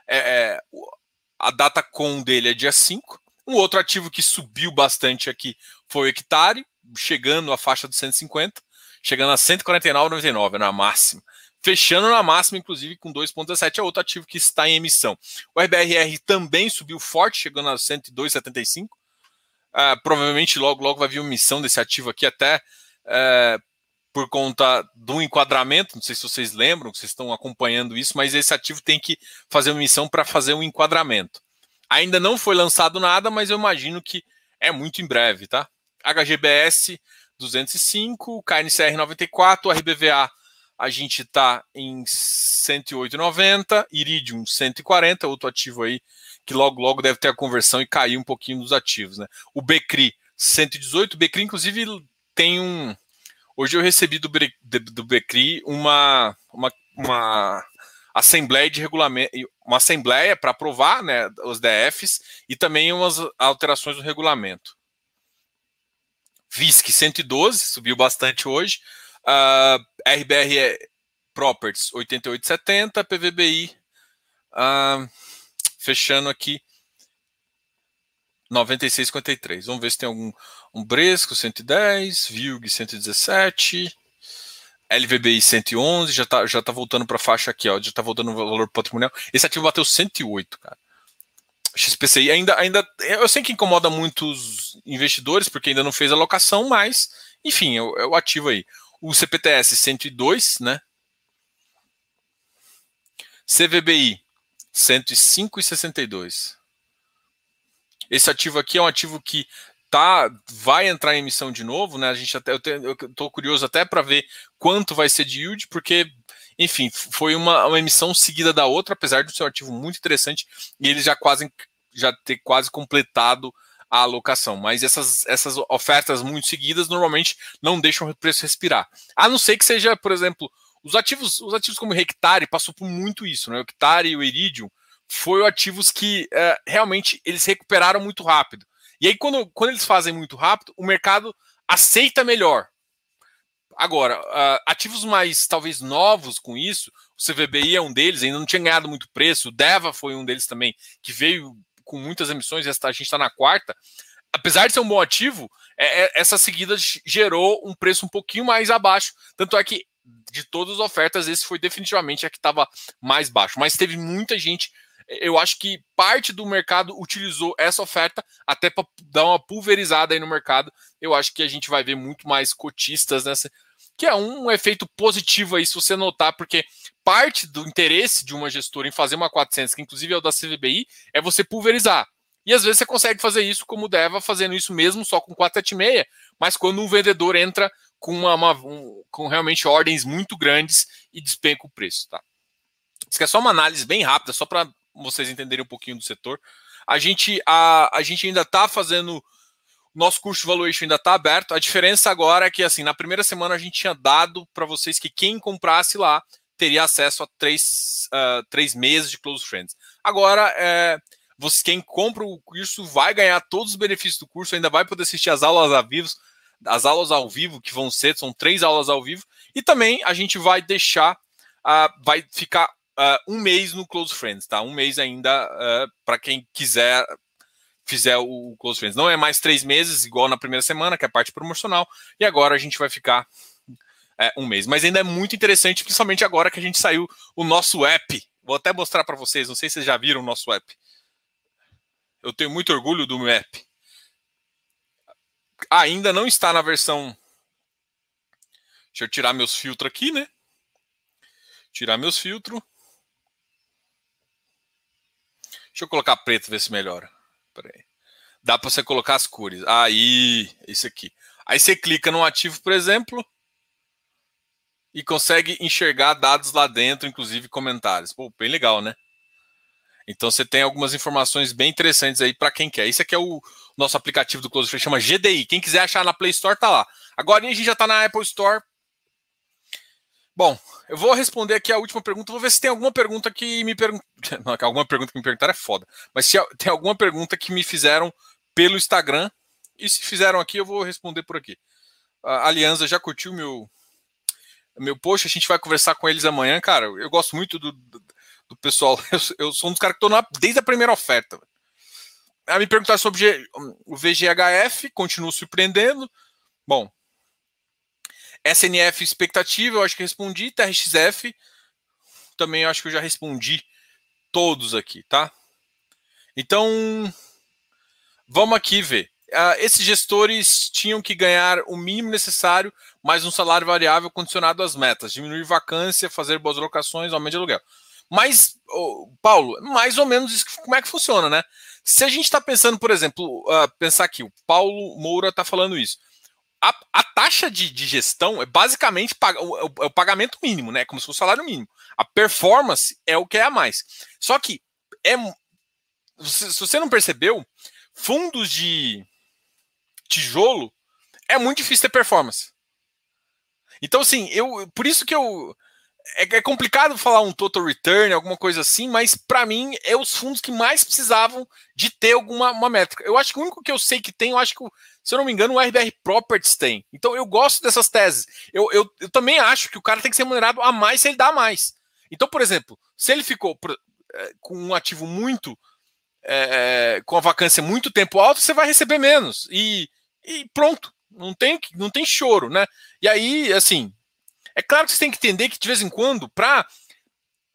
É, é, a data com dele é dia 5. Um outro ativo que subiu bastante aqui foi o hectare, chegando à faixa dos 150, chegando a 149,99 na máxima. Fechando na máxima, inclusive, com 2,17 é outro ativo que está em emissão. O RBRR também subiu forte, chegando a 102,75. Uh, ah, provavelmente logo, logo vai vir uma emissão desse ativo aqui até uh, por conta do enquadramento, não sei se vocês lembram, vocês estão acompanhando isso, mas esse ativo tem que fazer uma missão para fazer um enquadramento. Ainda não foi lançado nada, mas eu imagino que é muito em breve, tá? HGBS 205, KNCR 94, RBVA a gente está em 108,90, Iridium 140, outro ativo aí que logo logo deve ter a conversão e cair um pouquinho dos ativos, né? O Becri 118, o Becri inclusive tem um Hoje eu recebi do, do Becri uma, uma, uma assembleia de regulamento, uma assembleia para aprovar né, os DFs e também umas alterações no regulamento. VISC 112, subiu bastante hoje. Uh, RBR Properties 8870, PVBI uh, fechando aqui 96,53. Vamos ver se tem algum um Bresco 110, Vilg 117, LVBI 111, já tá, já tá voltando para a faixa aqui, ó, já tá voltando no valor patrimonial. Esse ativo bateu 108, cara. XPCI ainda, ainda, eu sei que incomoda muitos investidores porque ainda não fez alocação, mas enfim, é o, é o ativo aí. O CPTS 102, né? CVBI 105,62. Esse ativo aqui é um ativo que tá vai entrar em emissão de novo, né? A gente até eu, estou curioso até para ver quanto vai ser de yield, porque enfim, foi uma, uma emissão seguida da outra, apesar de ser um ativo muito interessante e ele já quase já ter quase completado a alocação. Mas essas, essas ofertas muito seguidas normalmente não deixam o preço respirar. A não ser que seja, por exemplo, os ativos, os ativos como o Hectare passou por muito isso, né? O Hectare e o Iridium foram ativos que é, realmente eles recuperaram muito rápido. E aí, quando, quando eles fazem muito rápido, o mercado aceita melhor. Agora, uh, ativos mais talvez novos com isso, o CVBI é um deles, ainda não tinha ganhado muito preço, o Deva foi um deles também, que veio com muitas emissões, a gente está na quarta. Apesar de ser um bom ativo, é, é, essa seguida gerou um preço um pouquinho mais abaixo. Tanto é que de todas as ofertas, esse foi definitivamente a que estava mais baixo. Mas teve muita gente eu acho que parte do mercado utilizou essa oferta até para dar uma pulverizada aí no mercado. Eu acho que a gente vai ver muito mais cotistas nessa, que é um efeito positivo aí, se você notar, porque parte do interesse de uma gestora em fazer uma 400, que inclusive é o da CVBI, é você pulverizar. E às vezes você consegue fazer isso como o Deva fazendo isso mesmo só com 476, mas quando um vendedor entra com, uma, uma um, com realmente ordens muito grandes e despenca o preço, tá? Isso aqui é só uma análise bem rápida, só para vocês entenderem um pouquinho do setor. A gente, a, a gente ainda está fazendo. Nosso curso de valuation ainda está aberto. A diferença agora é que, assim, na primeira semana a gente tinha dado para vocês que quem comprasse lá teria acesso a três, uh, três meses de Close Friends. Agora, é, você, quem compra o curso vai ganhar todos os benefícios do curso, ainda vai poder assistir as aulas ao vivo, as aulas ao vivo, que vão ser, são três aulas ao vivo, e também a gente vai deixar, uh, vai ficar uh, um mês no Close Friends, tá? Um mês ainda uh, para quem quiser fizer o Close Friends. Não é mais três meses, igual na primeira semana, que é a parte promocional, e agora a gente vai ficar é, um mês. Mas ainda é muito interessante, principalmente agora que a gente saiu o nosso app. Vou até mostrar para vocês, não sei se vocês já viram o nosso app. Eu tenho muito orgulho do meu app. Ainda não está na versão. Deixa eu tirar meus filtros aqui, né? Tirar meus filtros. Deixa eu colocar preto, ver se melhora. Dá para você colocar as cores. Aí, isso aqui. Aí você clica no ativo, por exemplo, e consegue enxergar dados lá dentro, inclusive comentários. Pô, bem legal, né? Então você tem algumas informações bem interessantes aí para quem quer. Isso aqui é o nosso aplicativo do Close Friends, chama GDI. Quem quiser achar na Play Store, tá lá. Agora a gente já tá na Apple Store. Bom, eu vou responder aqui a última pergunta. Vou ver se tem alguma pergunta que me perguntaram. Alguma pergunta que me perguntaram é foda. Mas se tem alguma pergunta que me fizeram pelo Instagram. E se fizeram aqui, eu vou responder por aqui. A Aliança já curtiu meu, meu post. A gente vai conversar com eles amanhã, cara. Eu gosto muito do, do, do pessoal. Eu, eu, sou um dos caras que estou desde a primeira oferta. A me perguntar sobre o VGHF, continuo surpreendendo. Bom, SNF expectativa, eu acho que respondi. TRXF, também acho que eu já respondi todos aqui, tá? Então, vamos aqui ver. Uh, esses gestores tinham que ganhar o mínimo necessário, mais um salário variável condicionado às metas, diminuir vacância, fazer boas locações, aumento de aluguel. Mas, oh, Paulo, mais ou menos isso, como é que funciona, né? Se a gente está pensando, por exemplo, uh, pensar aqui, o Paulo Moura está falando isso a, a taxa de, de, gestão é basicamente o, o, o, pagamento mínimo, né? Como se fosse o salário mínimo. A performance é o que é a mais. Só que é se, você não percebeu, fundos de tijolo é muito difícil ter performance. Então, assim, eu por isso que eu é, é, complicado falar um total return, alguma coisa assim, mas para mim é os fundos que mais precisavam de ter alguma uma métrica. Eu acho que o único que eu sei que tem, eu acho que, se eu não me engano, o RBR Properties tem. Então eu gosto dessas teses. Eu, eu, eu também acho que o cara tem que ser remunerado a mais se ele dá mais. Então, por exemplo, se ele ficou é, com um ativo muito. É, com a vacância muito tempo alto, você vai receber menos. E, e pronto. Não tem, não tem choro, né? E aí, assim, é claro que você tem que entender que de vez em quando, para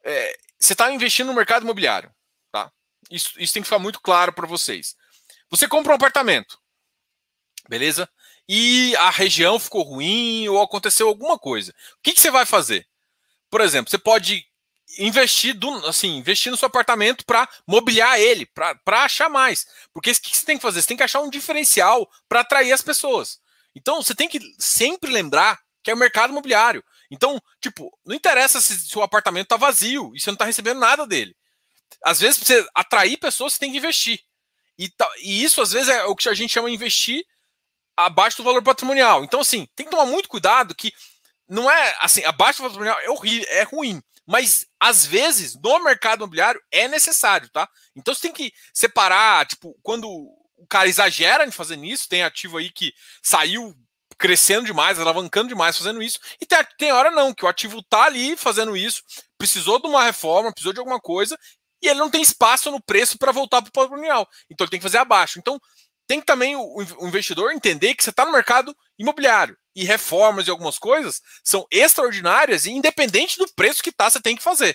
é, você está investindo no mercado imobiliário, tá? Isso, isso tem que ficar muito claro para vocês. Você compra um apartamento, beleza? E a região ficou ruim ou aconteceu alguma coisa. O que, que você vai fazer? Por exemplo, você pode investir do, assim, investir no seu apartamento para mobiliar ele, para achar mais. Porque o que você tem que fazer? Você tem que achar um diferencial para atrair as pessoas. Então você tem que sempre lembrar que é o mercado imobiliário. Então, tipo, não interessa se, o apartamento tá vazio e você não tá recebendo nada dele. Às vezes, para você atrair pessoas, você tem que investir. E, e isso, às vezes, é o que a gente chama de investir abaixo do valor patrimonial. Então, assim, tem que tomar muito cuidado que não é assim, abaixo do valor patrimonial é, horrível, é ruim. Mas, às vezes, no mercado imobiliário é necessário, tá? Então, você tem que separar, tipo, quando o cara exagera em fazer isso, tem ativo aí que saiu crescendo demais, alavancando demais, fazendo isso. E tem, tem hora não, que o ativo tá ali fazendo isso, precisou de uma reforma, precisou de alguma coisa, e ele não tem espaço no preço para voltar para o patrimonial. Então ele tem que fazer abaixo. Então tem que também o, o investidor entender que você está no mercado imobiliário e reformas e algumas coisas são extraordinárias e independente do preço que tá, você tem que fazer.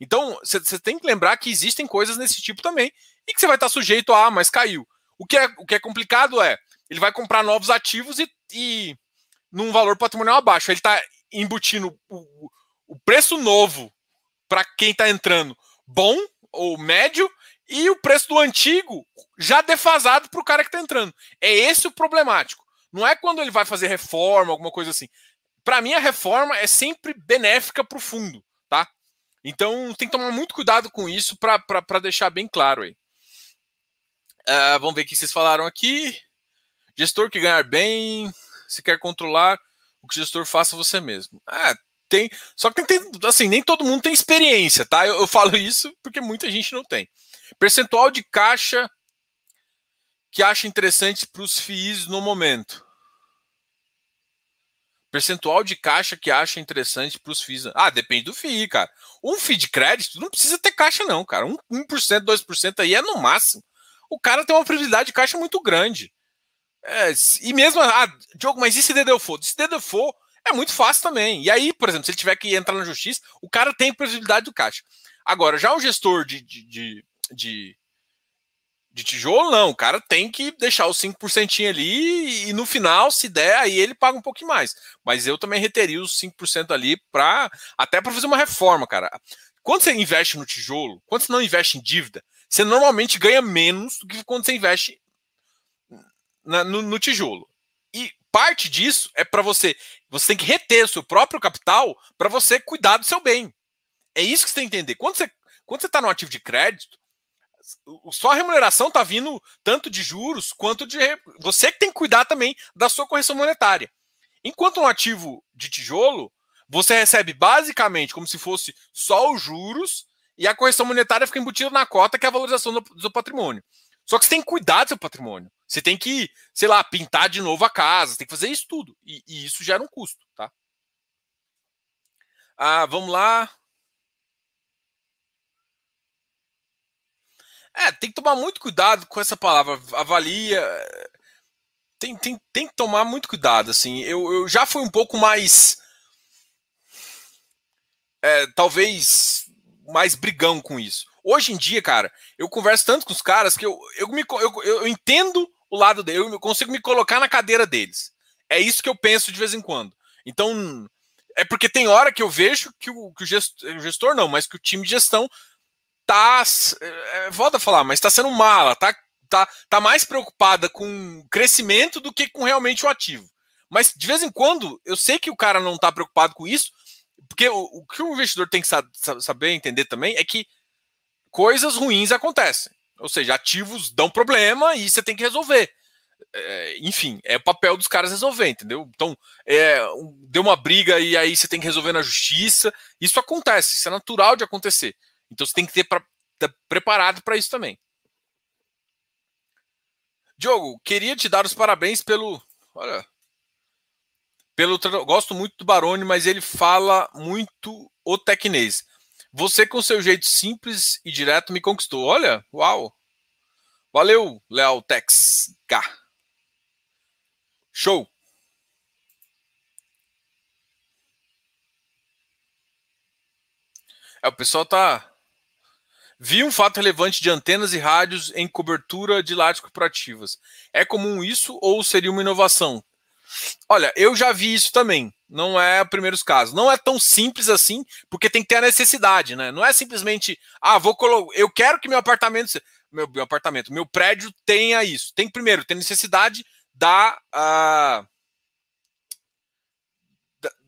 Então você tem que lembrar que existem coisas nesse tipo também e que você vai estar sujeito a, ah, mas caiu. O que é, o que é complicado é ele vai comprar novos ativos e, e num valor patrimonial abaixo. Ele está embutindo o, o preço novo para quem está entrando bom ou médio e o preço do antigo já defasado para o cara que está entrando. É esse o problemático. Não é quando ele vai fazer reforma, alguma coisa assim. Para mim, a reforma é sempre benéfica para o fundo, tá? Então tem que tomar muito cuidado com isso para deixar bem claro aí. Uh, vamos ver o que vocês falaram aqui. Gestor que ganhar bem, se quer controlar o que o gestor faça você mesmo. Ah, tem. Só que tem, assim, nem todo mundo tem experiência, tá? Eu, eu falo isso porque muita gente não tem. Percentual de caixa que acha interessante para os FIIs no momento. Percentual de caixa que acha interessante para os FIIs. Ah, depende do FII, cara. Um FII de crédito não precisa ter caixa, não, cara. 1%, 1% 2% aí é no máximo. O cara tem uma prioridade de caixa muito grande. É, e mesmo, ah, Diogo, mas e se for? Se for, é muito fácil também. E aí, por exemplo, se ele tiver que entrar na justiça, o cara tem previsibilidade do caixa. Agora, já um gestor de, de, de, de, de tijolo, não. O cara tem que deixar os 5% ali e no final, se der, aí ele paga um pouquinho mais. Mas eu também reteria os 5% ali para até para fazer uma reforma, cara. Quando você investe no tijolo, quando você não investe em dívida, você normalmente ganha menos do que quando você investe na, no, no tijolo. E parte disso é para você. Você tem que reter o seu próprio capital para você cuidar do seu bem. É isso que você tem que entender. Quando você quando você está no ativo de crédito, sua remuneração está vindo tanto de juros quanto de. Você que tem que cuidar também da sua correção monetária. Enquanto um ativo de tijolo, você recebe basicamente como se fosse só os juros e a correção monetária fica embutida na cota, que é a valorização do, do patrimônio. Só que você tem que cuidar do seu patrimônio. Você tem que, sei lá, pintar de novo a casa, tem que fazer isso tudo. E, e isso gera um custo, tá? Ah, vamos lá. É, tem que tomar muito cuidado com essa palavra. Avalia. Tem, tem, tem que tomar muito cuidado, assim. Eu, eu já fui um pouco mais. É, talvez mais brigão com isso. Hoje em dia, cara, eu converso tanto com os caras que eu, eu, me, eu, eu entendo o lado dele, eu consigo me colocar na cadeira deles. É isso que eu penso de vez em quando. Então, é porque tem hora que eu vejo que o, que o, gestor, o gestor, não, mas que o time de gestão tá. É, volta a falar, mas tá sendo mala, tá, tá, tá mais preocupada com crescimento do que com realmente o ativo. Mas de vez em quando, eu sei que o cara não tá preocupado com isso, porque o, o que o investidor tem que saber entender também é que coisas ruins acontecem. Ou seja, ativos dão problema e você tem que resolver. é, enfim, é o papel dos caras resolver, entendeu? Então, é, deu uma briga e aí você tem que resolver na justiça. Isso acontece, isso é natural de acontecer. Então você tem que ter pra, tá preparado para isso também. Diogo, queria te dar os parabéns pelo. Olha. Pelo, gosto muito do Barone, mas ele fala muito o tecnês. Você, com seu jeito simples e direto, me conquistou. Olha, uau! Valeu, Leal Tex K. Show! É, o pessoal tá. Vi um fato relevante de antenas e rádios em cobertura de lajes corporativas. É comum isso ou seria uma inovação? Olha, eu já vi isso também. Não é o primeiro caso. Não é tão simples assim, porque tem que ter a necessidade, né? Não é simplesmente, ah, vou colocar. Eu quero que meu apartamento meu, meu apartamento, meu prédio tenha isso. Tem primeiro, tem necessidade da, da,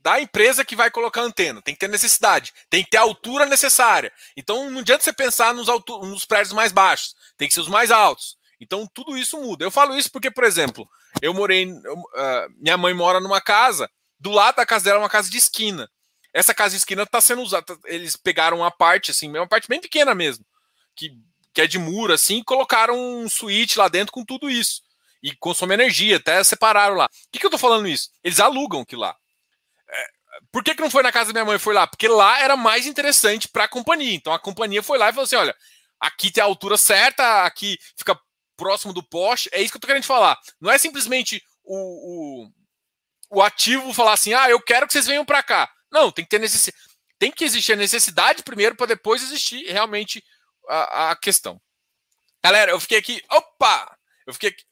da empresa que vai colocar a antena. Tem que ter necessidade, tem que ter a altura necessária. Então não adianta você pensar nos, nos prédios mais baixos, tem que ser os mais altos. Então tudo isso muda. Eu falo isso porque, por exemplo, eu morei, eu, uh, minha mãe mora numa casa, do lado da casa dela é uma casa de esquina. Essa casa de esquina está sendo usada. Eles pegaram uma parte, assim, uma parte bem pequena mesmo, que que é de muro, assim, colocaram um switch lá dentro com tudo isso. E consome energia, até separaram lá. Por que, que eu tô falando isso? Eles alugam aquilo lá. É, por que, que não foi na casa da minha mãe foi lá? Porque lá era mais interessante para a companhia. Então a companhia foi lá e falou assim: olha, aqui tem a altura certa, aqui fica próximo do poste. É isso que eu tô querendo falar. Não é simplesmente o, o, o ativo falar assim: ah, eu quero que vocês venham para cá. Não, tem que ter necessidade. Tem que existir a necessidade primeiro para depois existir realmente a, a questão. Galera, eu fiquei aqui. Opa! Eu fiquei aqui,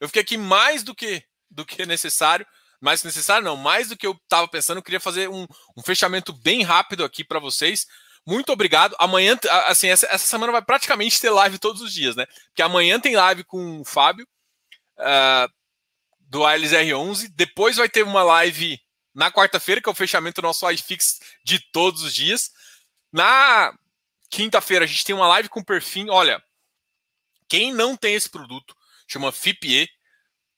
eu fiquei aqui mais do que do que necessário. Mais que necessário, não, mais do que eu estava pensando. Eu queria fazer um, um fechamento bem rápido aqui para vocês. Muito obrigado. Amanhã, assim, essa, essa, semana vai praticamente ter live todos os dias, né? Porque amanhã tem live com o Fábio, uh, do Ailes R11. Depois vai ter uma live na quarta-feira, que é o fechamento do nosso iFix de todos os dias. Na Quinta-feira a gente tem uma live com perfil. Olha, quem não tem esse produto, chama FIPE,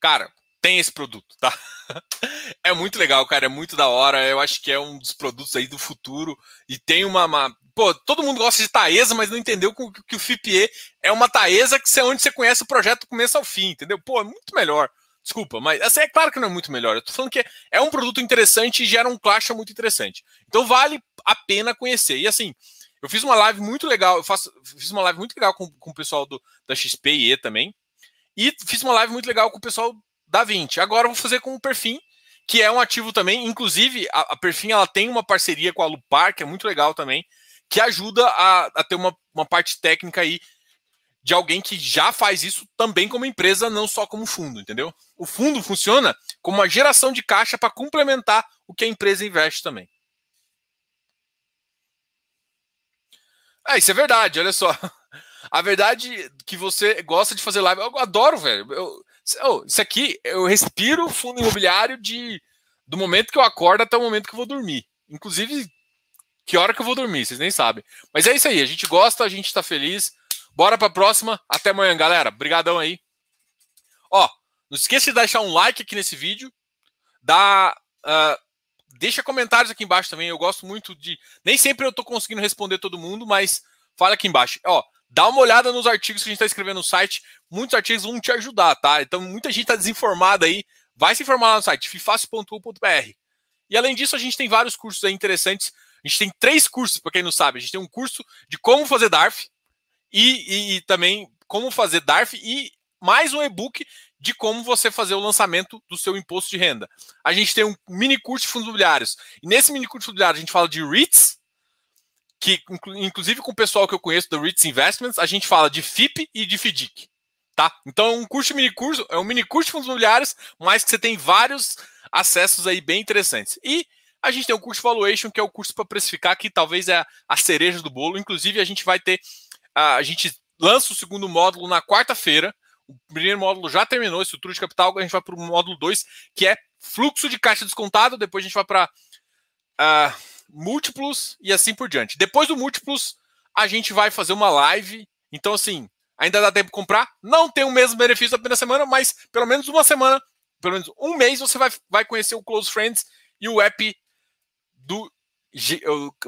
cara, tem esse produto, tá? é muito legal, cara, é muito da hora. Eu acho que é um dos produtos aí do futuro. E tem uma. uma... Pô, todo mundo gosta de Taesa, mas não entendeu que o FIPE é uma Taesa que é onde você conhece o projeto do começo ao fim, entendeu? Pô, é muito melhor. Desculpa, mas assim, é claro que não é muito melhor. Eu tô falando que é um produto interessante e gera um clash muito interessante. Então vale a pena conhecer. E assim, eu fiz uma live muito legal, eu faço, fiz uma live muito legal com, com o pessoal do, da XP e E também. E fiz uma live muito legal com o pessoal da 20. Agora eu vou fazer com o Perfim, que é um ativo também. Inclusive, a, a Perfim ela tem uma parceria com a Lupar, que é muito legal também, que ajuda a, a ter uma, uma parte técnica aí de alguém que já faz isso também como empresa, não só como fundo, entendeu? O fundo funciona como uma geração de caixa para complementar o que a empresa investe também. Ah, isso é verdade, olha só. A verdade que você gosta de fazer live, eu adoro, velho. Eu, isso aqui, eu respiro fundo imobiliário de do momento que eu acordo até o momento que eu vou dormir. Inclusive, que hora que eu vou dormir, vocês nem sabem. Mas é isso aí, a gente gosta, a gente tá feliz. Bora pra próxima. Até amanhã, galera. Obrigadão aí. Ó, não esqueça de deixar um like aqui nesse vídeo. Dá. Uh, Deixa comentários aqui embaixo também. Eu gosto muito de. Nem sempre eu estou conseguindo responder todo mundo, mas fala aqui embaixo. Ó, dá uma olhada nos artigos que a gente está escrevendo no site. Muitos artigos vão te ajudar, tá? Então, muita gente está desinformada aí. Vai se informar lá no site, fifácil.com.br. E além disso, a gente tem vários cursos aí interessantes. A gente tem três cursos, para quem não sabe. A gente tem um curso de como fazer DARF e, e, e também como fazer DARF e mais um e-book de como você fazer o lançamento do seu imposto de renda. A gente tem um mini curso de fundos imobiliários. E nesse mini curso de fundos imobiliários a gente fala de REITs, que inclusive com o pessoal que eu conheço do REITs Investments, a gente fala de FIP e de FDIC. Tá? Então, um curso mini curso, é um mini curso de fundos imobiliários, mas que você tem vários acessos aí bem interessantes. E a gente tem o curso valuation, que é o curso para precificar, que talvez é a cereja do bolo. Inclusive, a gente vai ter. A gente lança o segundo módulo na quarta-feira. O primeiro módulo já terminou, estrutura de capital, a gente vai para o módulo 2, que é fluxo de caixa descontado, depois a gente vai para uh, múltiplos e assim por diante. Depois do múltiplos, a gente vai fazer uma live. Então, assim, Ainda dá tempo de comprar. Não tem o mesmo benefício da primeira semana, mas pelo menos uma semana, pelo menos um mês, você vai, vai conhecer o Close Friends e o app do,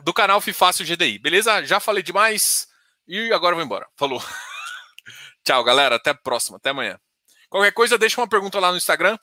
do canal Fifácil GDI. Beleza? Já falei demais e agora eu vou embora. Falou. Tchau, galera. Até a próxima. Até amanhã. Qualquer coisa, deixa uma pergunta lá no Instagram